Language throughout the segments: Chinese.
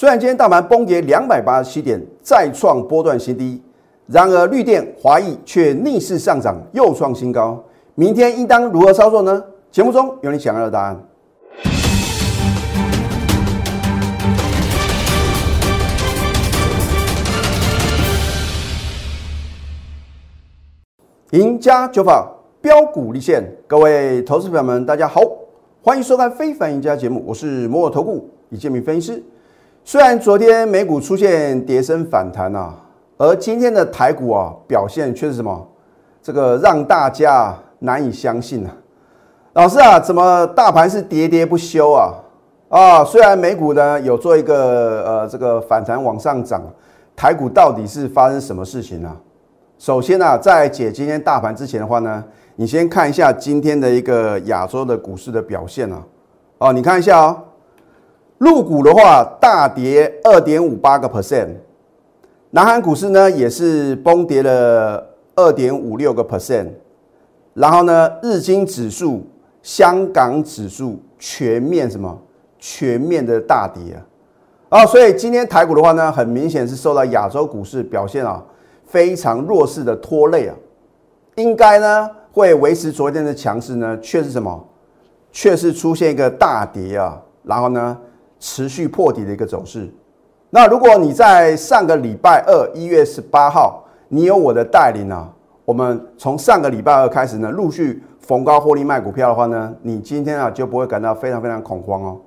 虽然今天大盘崩跌两百八十七点，再创波段新低，然而绿电、华谊却逆势上涨，又创新高。明天应当如何操作呢？节目中有你想要的答案。赢家九法标股立现，各位投资朋友们，大家好，欢迎收看《非凡赢家》节目，我是摩尔投顾李建明分析师。虽然昨天美股出现跌升反弹啊，而今天的台股啊表现却是什么？这个让大家难以相信啊！老师啊，怎么大盘是喋喋不休啊？啊，虽然美股呢有做一个呃这个反弹往上涨，台股到底是发生什么事情呢？首先呢，在解今天大盘之前的话呢，你先看一下今天的一个亚洲的股市的表现啊。哦，你看一下哦，入股的话大跌二点五八个 percent，南韩股市呢也是崩跌了二点五六个 percent，然后呢，日经指数、香港指数全面什么全面的大跌啊。啊，所以今天台股的话呢，很明显是受到亚洲股市表现啊。非常弱势的拖累啊，应该呢会维持昨天的强势呢，却是什么？却是出现一个大跌啊，然后呢持续破底的一个走势。那如果你在上个礼拜二一月十八号，你有我的带领啊，我们从上个礼拜二开始呢，陆续逢高获利卖股票的话呢，你今天啊就不会感到非常非常恐慌哦。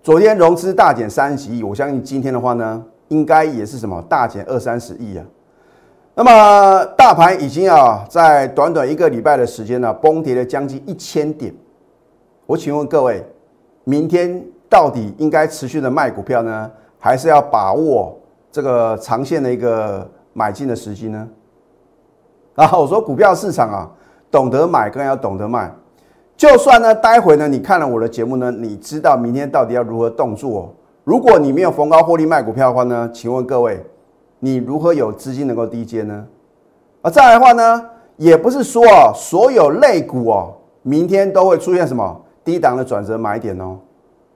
昨天融资大减三十亿，我相信今天的话呢，应该也是什么大减二三十亿啊。那么大盘已经啊，在短短一个礼拜的时间呢，崩跌了将近一千点。我请问各位，明天到底应该持续的卖股票呢，还是要把握这个长线的一个买进的时机呢？啊，我说股票市场啊，懂得买更要懂得卖。就算呢，待会呢，你看了我的节目呢，你知道明天到底要如何动作？如果你没有逢高获利卖股票的话呢，请问各位。你如何有资金能够低接呢？啊，再来的话呢，也不是说啊，所有类股哦，明天都会出现什么低档的转折买点哦。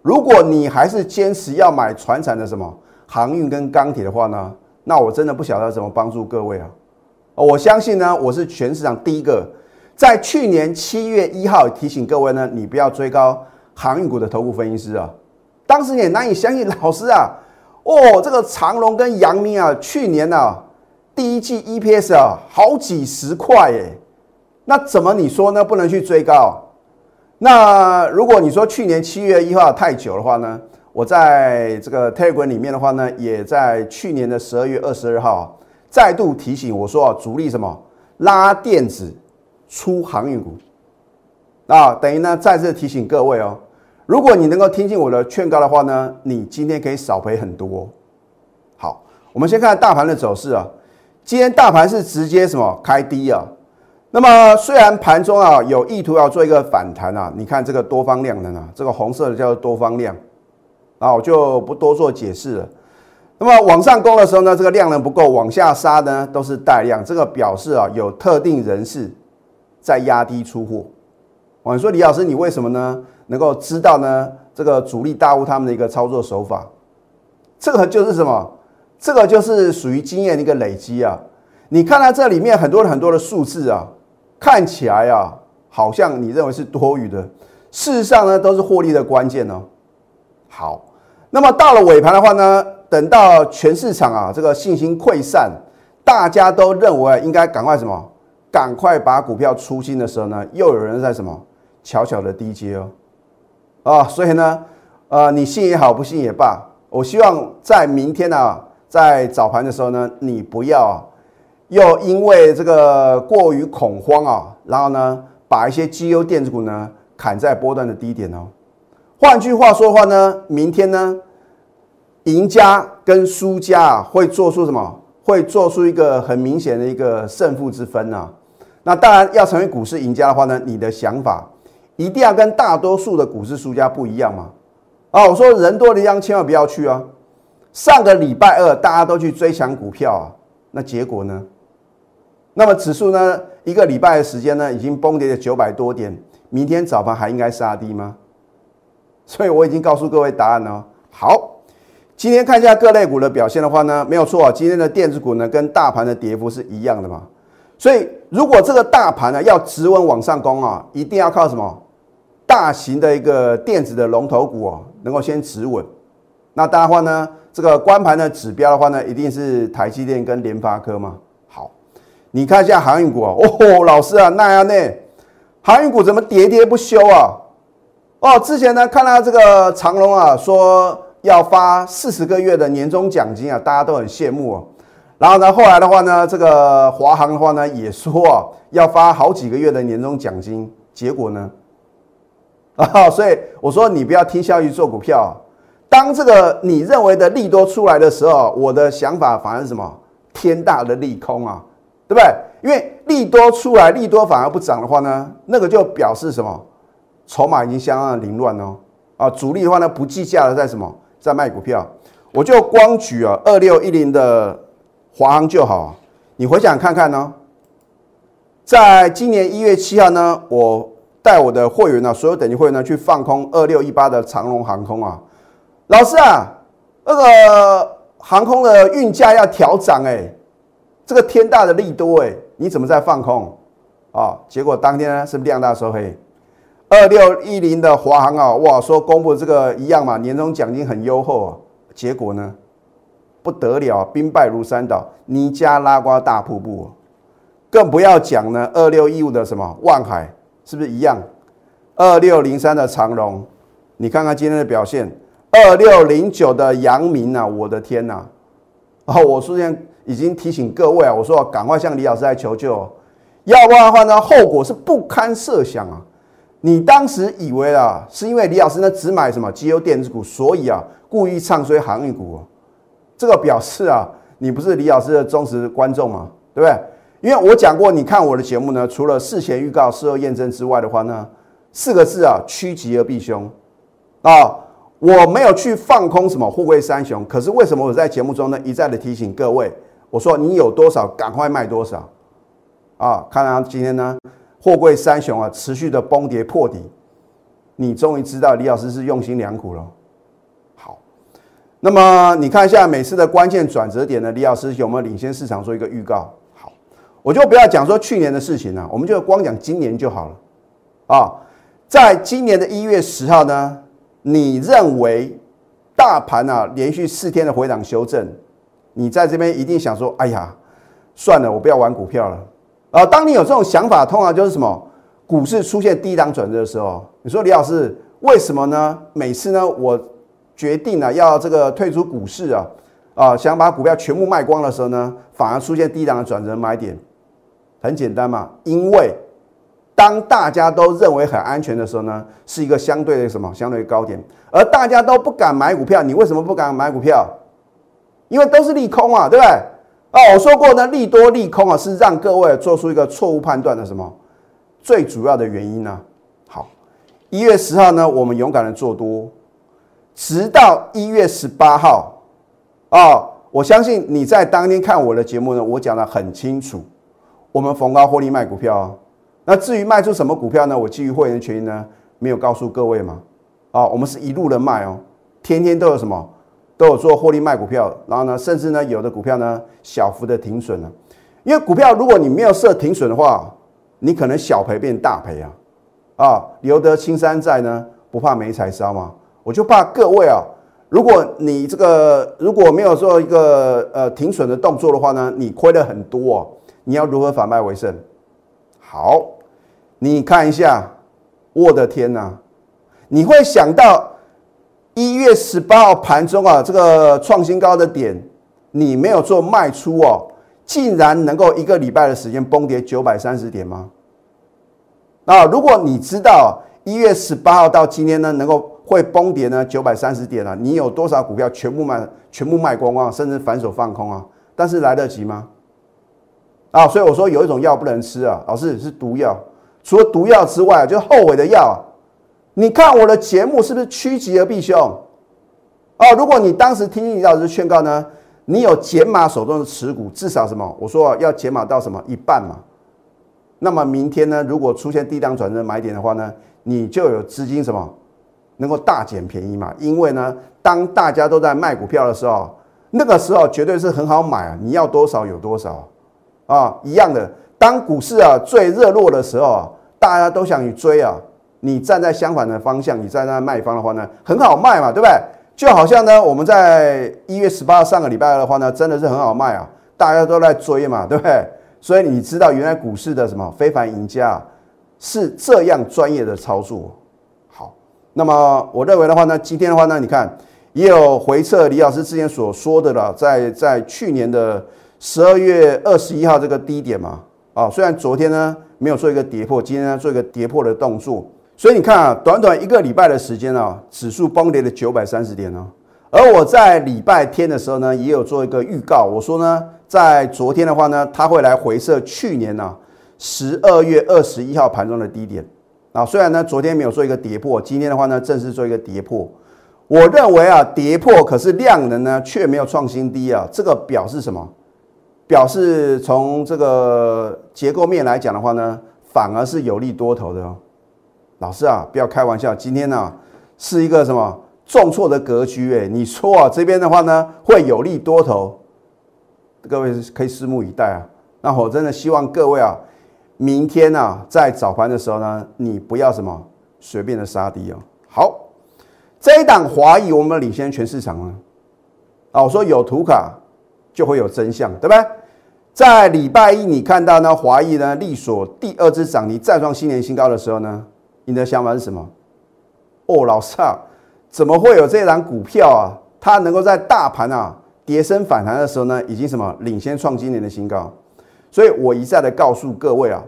如果你还是坚持要买船产的什么航运跟钢铁的话呢，那我真的不晓得怎么帮助各位啊。我相信呢，我是全市场第一个在去年七月一号提醒各位呢，你不要追高航运股的头部分析师啊。当时也难以相信，老师啊。哦，这个长隆跟阳明啊，去年呢第一季 EPS 啊好几十块耶，那怎么你说呢？不能去追高？那如果你说去年七月一号太久的话呢？我在这个 Telegram 里面的话呢，也在去年的十二月二十二号再度提醒我说啊，主力什么拉电子出航运股啊，等于呢再次提醒各位哦。如果你能够听进我的劝告的话呢，你今天可以少赔很多。好，我们先看大盘的走势啊。今天大盘是直接什么开低啊？那么虽然盘中啊有意图要做一个反弹啊，你看这个多方量能啊，这个红色的叫做多方量啊，我就不多做解释了。那么往上攻的时候呢，这个量能不够，往下杀呢都是带量，这个表示啊有特定人士在压低出货。我说李老师，你为什么呢？能够知道呢，这个主力大户他们的一个操作手法，这个就是什么？这个就是属于经验的一个累积啊。你看到这里面很多很多的数字啊，看起来啊，好像你认为是多余的，事实上呢，都是获利的关键哦。好，那么到了尾盘的话呢，等到全市场啊这个信心溃散，大家都认为应该赶快什么，赶快把股票出清的时候呢，又有人在什么悄悄的低接哦。啊，所以呢，呃，你信也好，不信也罢，我希望在明天呢，在早盘的时候呢，你不要又因为这个过于恐慌啊，然后呢，把一些绩优电子股呢砍在波段的低点哦。换句话说的话呢，明天呢，赢家跟输家啊，会做出什么？会做出一个很明显的一个胜负之分啊。那当然，要成为股市赢家的话呢，你的想法。一定要跟大多数的股市输家不一样嘛？啊，我说人多的地方千万不要去啊！上个礼拜二大家都去追抢股票啊，那结果呢？那么指数呢？一个礼拜的时间呢，已经崩跌了九百多点，明天早盘还应该杀低吗？所以我已经告诉各位答案了。好，今天看一下各类股的表现的话呢，没有错啊，今天的电子股呢跟大盘的跌幅是一样的嘛。所以如果这个大盘呢要直稳往上攻啊，一定要靠什么？大型的一个电子的龙头股哦，能够先止稳。那当然话呢，这个关盘的指标的话呢，一定是台积电跟联发科嘛。你看一下航运股啊，哦，老师啊，那样呢，航运股怎么喋喋不休啊？哦，之前呢看到这个长隆啊说。要发四十个月的年终奖金啊，大家都很羡慕哦。然后呢，后来的话呢，这个华航的话呢，也说啊要发好几个月的年终奖金。结果呢，啊，所以我说你不要听消息做股票。当这个你认为的利多出来的时候，我的想法反而是什么？天大的利空啊，对不对？因为利多出来，利多反而不涨的话呢，那个就表示什么？筹码已经相当的凌乱哦。啊，主力的话呢，不计价的在什么？在卖股票，我就光举啊二六一零的华航就好。你回想看看呢，在今年一月七号呢，我带我的会员呢，所有等级会员呢去放空二六一八的长龙航空啊。老师啊，那个航空的运价要调涨哎，这个天大的利多哎，你怎么在放空啊？结果当天呢是量大收黑。二六一零的华航啊，哇，说公布这个一样嘛，年终奖金很优厚啊，结果呢不得了，兵败如山倒，尼加拉瓜大瀑布，更不要讲呢。二六一五的什么万海是不是一样？二六零三的长荣，你看看今天的表现。二六零九的阳明啊，我的天呐！哦，我昨天已经提醒各位啊，我说赶快向李老师来求救，要不然的话呢，后果是不堪设想啊。你当时以为啊，是因为李老师呢只买什么绩优电子股，所以啊故意唱衰航运股，这个表示啊你不是李老师的忠实观众嘛，对不对？因为我讲过，你看我的节目呢，除了事前预告、事后验证之外的话呢，四个字啊趋吉而避凶啊，我没有去放空什么富贵三雄，可是为什么我在节目中呢一再的提醒各位，我说你有多少赶快卖多少啊？看看今天呢。货柜三雄啊，持续的崩跌破底，你终于知道李老师是用心良苦了。好，那么你看一下每次的关键转折点呢，李老师有没有领先市场做一个预告？好，我就不要讲说去年的事情了，我们就光讲今年就好了。啊，在今年的一月十号呢，你认为大盘啊连续四天的回档修正，你在这边一定想说，哎呀，算了，我不要玩股票了。啊，当你有这种想法，通常就是什么？股市出现低档转折的时候，你说李老师为什么呢？每次呢，我决定了要这个退出股市啊，啊，想把股票全部卖光的时候呢，反而出现低档的转折买点。很简单嘛，因为当大家都认为很安全的时候呢，是一个相对的什么？相对高点，而大家都不敢买股票，你为什么不敢买股票？因为都是利空啊，对不对？哦，我说过呢，利多利空啊，是让各位做出一个错误判断的什么最主要的原因呢？好，一月十号呢，我们勇敢的做多，直到一月十八号啊，我相信你在当天看我的节目呢，我讲的很清楚，我们逢高获利卖股票啊。那至于卖出什么股票呢？我基于会员权益呢，没有告诉各位嘛。啊，我们是一路的卖哦，天天都有什么？都有做获利卖股票，然后呢，甚至呢，有的股票呢小幅的停损了，因为股票如果你没有设停损的话，你可能小赔变大赔啊，啊，留得青山在呢，不怕没柴烧嘛。我就怕各位啊，如果你这个如果没有做一个呃停损的动作的话呢，你亏了很多哦，你要如何反败为胜？好，你看一下，我的天哪，你会想到。一月十八号盘中啊，这个创新高的点，你没有做卖出哦，竟然能够一个礼拜的时间崩跌九百三十点吗？那如果你知道一月十八号到今天呢，能够会崩跌呢九百三十点啊，你有多少股票全部卖，全部卖光啊，甚至反手放空啊？但是来得及吗？啊，所以我说有一种药不能吃啊，老师是毒药，除了毒药之外，就是后悔的药。你看我的节目是不是趋吉而避凶？哦，如果你当时听李老师劝告呢，你有减码手中的持股，至少什么？我说要减码到什么一半嘛？那么明天呢，如果出现低档转折买点的话呢，你就有资金什么？能够大捡便宜嘛？因为呢，当大家都在卖股票的时候，那个时候绝对是很好买啊！你要多少有多少啊！一样的，当股市啊最热络的时候啊，大家都想去追啊。你站在相反的方向，你在那卖方的话呢，很好卖嘛，对不对？就好像呢，我们在一月十八上个礼拜二的话呢，真的是很好卖啊，大家都在追嘛，对不对？所以你知道原来股市的什么非凡赢家是这样专业的操作。好，那么我认为的话呢，今天的话呢，你看也有回撤李老师之前所说的了，在在去年的十二月二十一号这个低点嘛，啊，虽然昨天呢没有做一个跌破，今天呢做一个跌破的动作，所以你看啊，短短一个礼拜的时间啊，指数崩跌了九百三十点哦。而我在礼拜天的时候呢，也有做一个预告，我说呢。在昨天的话呢，它会来回测去年呢十二月二十一号盘中的低点啊。虽然呢昨天没有做一个跌破，今天的话呢正式做一个跌破。我认为啊跌破，可是量能呢却没有创新低啊。这个表示什么？表示从这个结构面来讲的话呢，反而是有利多头的哦。老师啊，不要开玩笑，今天呢是一个什么重挫的格局？哎，你说啊这边的话呢会有利多头？各位可以拭目以待啊！那我真的希望各位啊，明天啊，在早盘的时候呢，你不要什么随便的杀低哦。好，这一档华谊我们领先全市场啊！啊，我说有图卡就会有真相，对不对？在礼拜一你看到呢，华谊呢力所第二只涨停再创新年新高的时候呢，你的想法是什么？哦，老师啊，怎么会有这档股票啊？它能够在大盘啊？跌升反弹的时候呢，已经什么领先创今年的新高，所以我一再的告诉各位啊，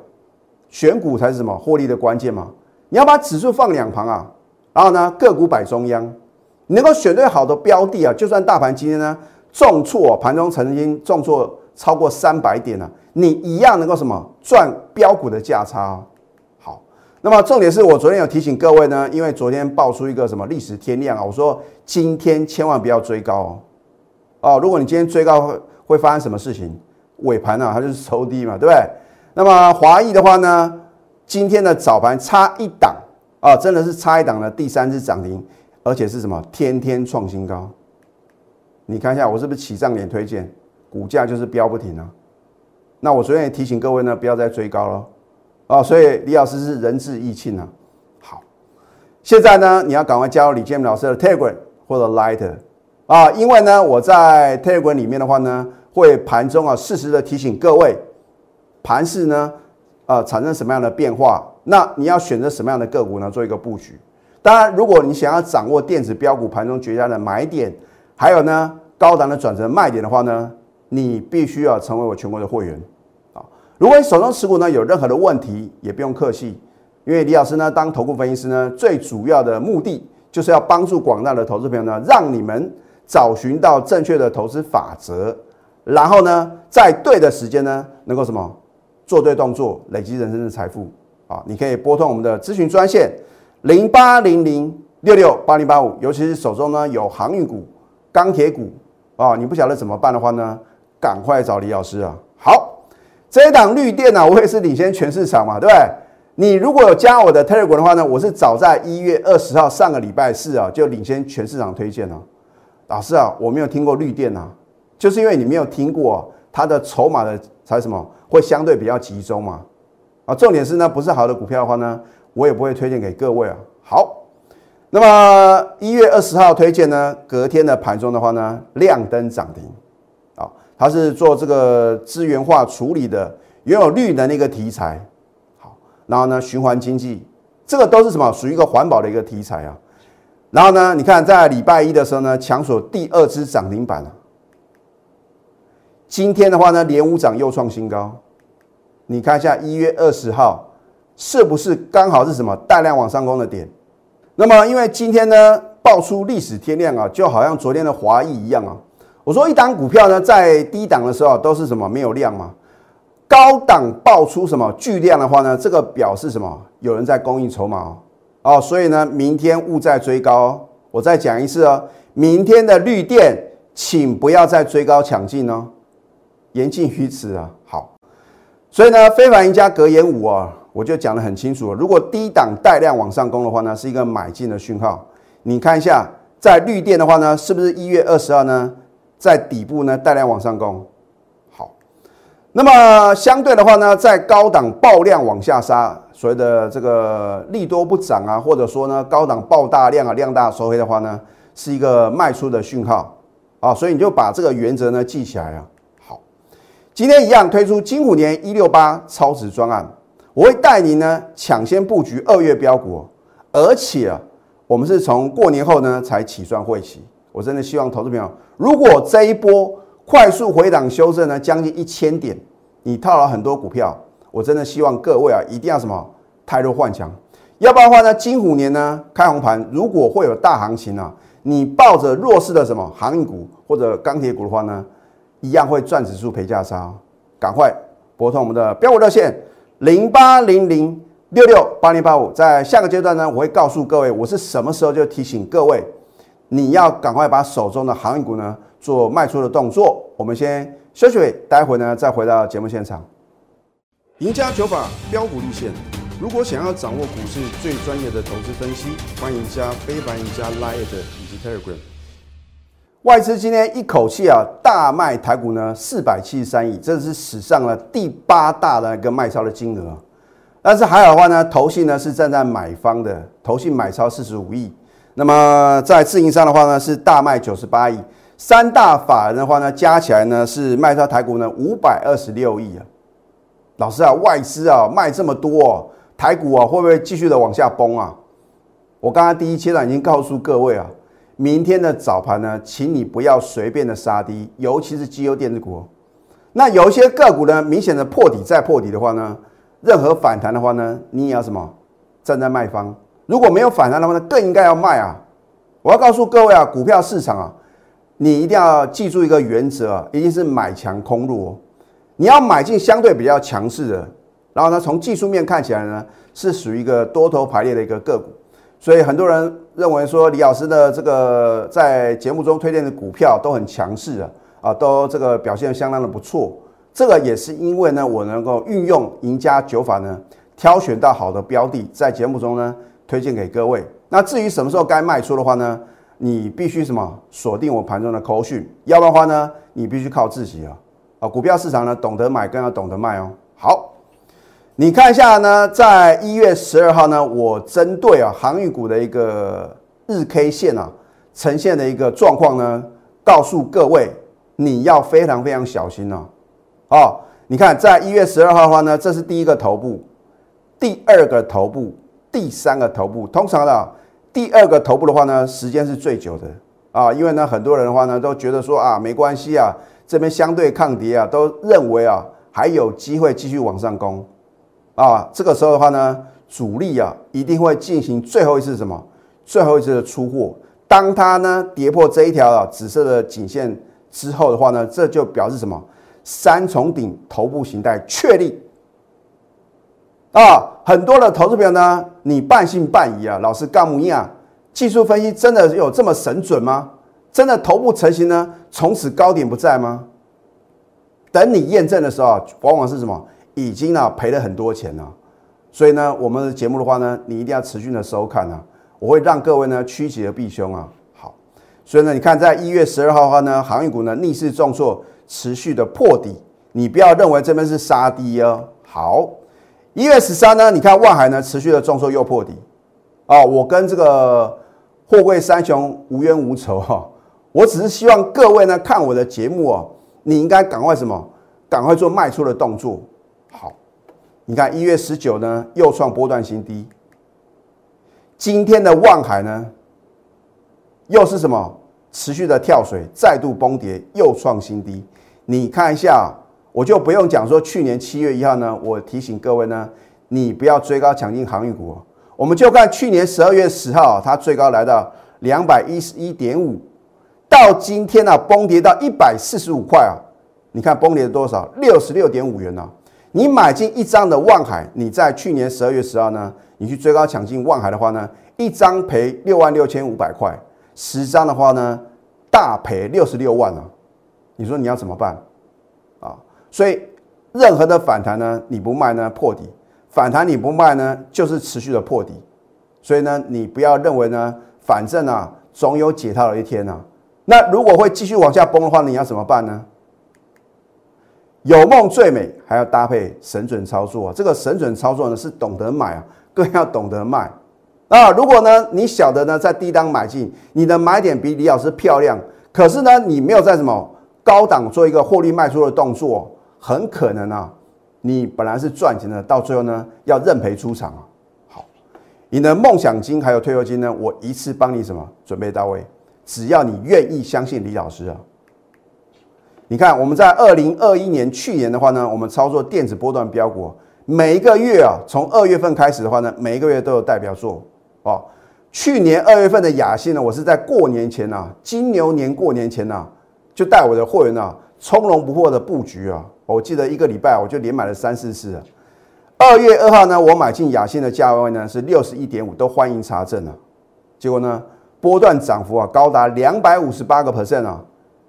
选股才是什么获利的关键嘛。你要把指数放两旁啊，然后呢个股摆中央，你能够选对好的标的啊，就算大盘今天呢重挫，盘中曾经重挫超过三百点呢，你一样能够什么赚标股的价差。那么重点是我昨天有提醒各位呢，因为昨天爆出一个什么历史天量啊，我说今天千万不要追高哦。哦，如果你今天追高会会发生什么事情？尾盘啊，它就是抽低嘛，对不对？那么华谊的话呢，今天的早盘差一档啊，真的是差一档的第三次涨停，而且是什么？天天创新高。你看一下，我是不是起涨点推荐？股价就是飙不停啊。那我昨天也提醒各位呢，不要再追高了啊。所以李老师是仁至义尽啊。好，现在呢，你要赶快加入李建明老师的 Telegram 或者 Lighter。啊，因为呢，我在 Telegram 里面的话呢，会盘中啊适时的提醒各位，盘势呢，呃，产生什么样的变化，那你要选择什么样的个股呢？做一个布局。当然，如果你想要掌握电子标股盘中绝佳的买点，还有呢高档的转折卖点的话呢，你必须要成为我全国的会员。如果你手中持股呢有任何的问题，也不用客气，因为李老师呢当投顾分析师呢，最主要的目的就是要帮助广大的投资朋友呢，让你们。找寻到正确的投资法则，然后呢，在对的时间呢，能够什么做对动作，累积人生的财富啊！你可以拨通我们的咨询专线零八零零六六八零八五，尤其是手中呢有航运股、钢铁股啊，你不晓得怎么办的话呢，赶快找李老师啊！这一档绿电呢，我也是领先全市场嘛，对不对？你如果有加我的 Telegram 的话呢，我是早在一月二十号上个礼拜四啊，就领先全市场推荐了。老师啊，我没有听过绿电啊，就是因为你没有听过它的筹码的才什么会相对比较集中嘛。啊，重点是呢，不是好的股票的话呢，我也不会推荐给各位啊。好，那么一月二十号推荐呢，隔天的盘中的话呢，亮灯涨停。啊，它是做这个资源化处理的，拥有绿能的一个题材。好，然后呢，循环经济，这个都是什么？属于一个环保的一个题材啊。然后呢？你看，在礼拜一的时候呢，强锁第二支涨停板。今天的话呢，连五涨又创新高。你看一下一月二十号是不是刚好是什么大量往上攻的点？那么因为今天呢爆出历史天量啊，就好像昨天的华谊一样啊。我说一档股票呢在低档的时候都是什么没有量嘛，高档爆出什么巨量的话呢，这个表示什么？有人在供应筹码哦。哦，所以呢，明天勿再追高。我再讲一次哦，明天的绿电，请不要再追高抢进哦，言尽于此啊。好，所以呢，非凡赢家格言五啊，我就讲得很清楚。如果低档带量往上攻的话呢，是一个买进的讯号；你看一下，在绿电的话呢，是不是一月二十二呢，在底部呢带量往上攻？好，那么相对的话呢，在高档爆量往下杀，所谓的这个利多不涨啊，或者说呢高档爆大量啊，量大收黑的话呢，是一个卖出的讯号啊，所以你就把这个原则呢记起来啊。好，今天一样推出金虎年一六八超值专案。我会带您呢抢先布局二月标股，而且啊，我们是从过年后呢才起算会期。我真的希望投资朋友，如果这一波快速回档修正呢将近一千点，你套了很多股票，我真的希望各位啊一定要什么太弱换强，要不然的话呢，金虎年呢开红盘，如果会有大行情啊，你抱着弱势的什么航运股或者钢铁股的话呢，一样会赚指数赔价杀，赶快拨通我们的标股热线。零八零零六六八零八五，在下个阶段呢，我会告诉各位，我是什么时候就提醒各位，你要赶快把手中的航运股呢做卖出的动作。我们先休息，待会呢再回到节目现场。赢家九法标股立线，如果想要掌握股市最专业的投资分析，欢迎加非凡、赢家 Line 以及 Telegram。外资今天一口气啊大卖台股呢四百七十三亿，这是史上的第八大的一个卖超的金额。但是还好的话呢，投信呢是站在买方的，投信买超四十五亿。那么在自营上的话呢是大卖九十八亿，三大法人的话呢加起来呢是卖超台股呢五百二十六亿啊。老师啊，外资啊卖这么多，台股啊会不会继续的往下崩啊？我刚刚第一阶段已经告诉各位啊。明天的早盘呢，请你不要随便的杀低，尤其是绩优电子股。那有一些个股呢，明显的破底再破底的话呢，任何反弹的话呢，你也要什么站在卖方。如果没有反弹的话呢，更应该要卖啊！我要告诉各位啊，股票市场啊，你一定要记住一个原则，一定是买强空弱。你要买进相对比较强势的，然后呢，从技术面看起来呢，是属于一个多头排列的一个个股。所以很多人认为说李老师的这个在节目中推荐的股票都很强势啊，啊，都这个表现相当的不错。这个也是因为呢，我能够运用赢家九法呢，挑选到好的标的，在节目中呢推荐给各位。那至于什么时候该卖出的话呢，你必须什么锁定我盘中的口讯，要不然的话呢，你必须靠自己啊。啊，股票市场呢，懂得买更要懂得卖哦。好。你看一下呢，在一月十二号呢，我针对啊航运股的一个日 K 线啊呈现的一个状况呢，告诉各位你要非常非常小心哦。哦，你看在一月十二号的话呢，这是第一个头部，第二个头部，第三个头部。通常的第二个头部的话呢，时间是最久的啊，因为呢很多人的话呢都觉得说啊没关系啊，这边相对抗跌啊，都认为啊还有机会继续往上攻。啊，这个时候的话呢，主力啊一定会进行最后一次什么？最后一次的出货。当它呢跌破这一条啊紫色的颈线之后的话呢，这就表示什么？三重顶头部形态确立。啊，很多的投资朋友呢，你半信半疑啊。老师干木啊，技术分析真的有这么神准吗？真的头部成型呢，从此高点不在吗？等你验证的时候，往往是什么？已经呢赔了很多钱了，所以呢，我们的节目的话呢，你一定要持续的收看啊，我会让各位呢趋吉而避凶啊。好，所以呢，你看在一月十二号的话呢，航运股呢逆势重挫，持续的破底，你不要认为这边是杀低哦。好，一月十三呢，你看万海呢持续的重挫又破底，啊，我跟这个货柜三雄无冤无仇哈，我只是希望各位呢看我的节目哦，你应该赶快什么，赶快做卖出的动作。好，你看一月十九呢，又创波段新低。今天的望海呢，又是什么？持续的跳水，再度崩跌，又创新低。你看一下，我就不用讲说，去年七月一号呢，我提醒各位呢，你不要追高抢进航运股。我们就看去年十二月十号，它最高来到两百一十一点五，到今天呢，崩跌到一百四十五块啊。你看崩跌了多少？六十六点五元呢。你买进一张的望海，你在去年十二月十号呢，你去追高抢进望海的话呢，一张赔六万六千五百块，十张的话呢，大赔六十六万啊！你说你要怎么办？所以任何的反弹呢，你不卖呢破底，反弹你不卖呢，就是持续的破底。所以呢，你不要认为呢反正啊，总有解套的一天呐。那如果会继续往下崩的话，你要怎么办呢？有梦最美，还要搭配神准操作。这个神准操作呢，是懂得买啊，更要懂得卖。啊，如果呢，你晓得呢，在低档买进，你的买点比李老师漂亮，可是呢，你没有在什么高档做一个获利卖出的动作，很可能啊，你本来是赚钱的，到最后呢，要认赔出场啊。好，你的梦想金还有退休金呢，我一次帮你什么准备到位，只要你愿意相信李老师啊。你看，我们在二零二一年去年的话呢，我们操作电子波段标股，每一个月啊，从二月份开始的话呢，每一个月都有代表作哦。去年二月份的雅信呢，我是在过年前呐，金牛年过年前呐，就带我的会员呐，从容不迫的布局啊。我记得一个礼拜我就连买了三四次。二月二号呢，我买进雅信的价位呢是六十一点五，都欢迎查证啊。结果呢，波段涨幅啊高达两百五十八个 percent 啊。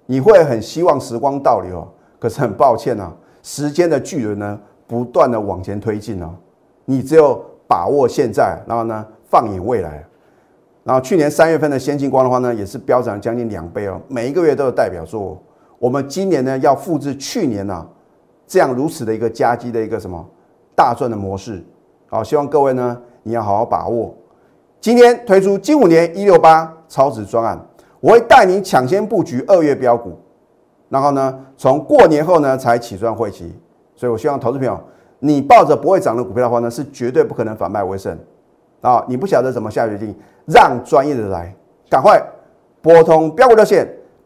你会很希望时光倒流，可是很抱歉啊，时间的巨轮呢不断的往前推进哦，你只有把握现在，然后呢放眼未来，然后去年三月份的先进光的话呢也是飙涨将近两倍哦，每一个月都有代表作，我们今年呢要复制去年呢这样如此的一个加基的一个什么大赚的模式，好，希望各位呢你要好好把握，今天推出金五年一六八超值专案。我会带你抢先布局二月标股，然后呢，从过年后呢才起算会期，所以我希望投资朋友，你抱着不会涨的股票的话呢，是绝对不可能反败为胜啊！你不晓得怎么下决定，让专业的来，赶快拨通标股热线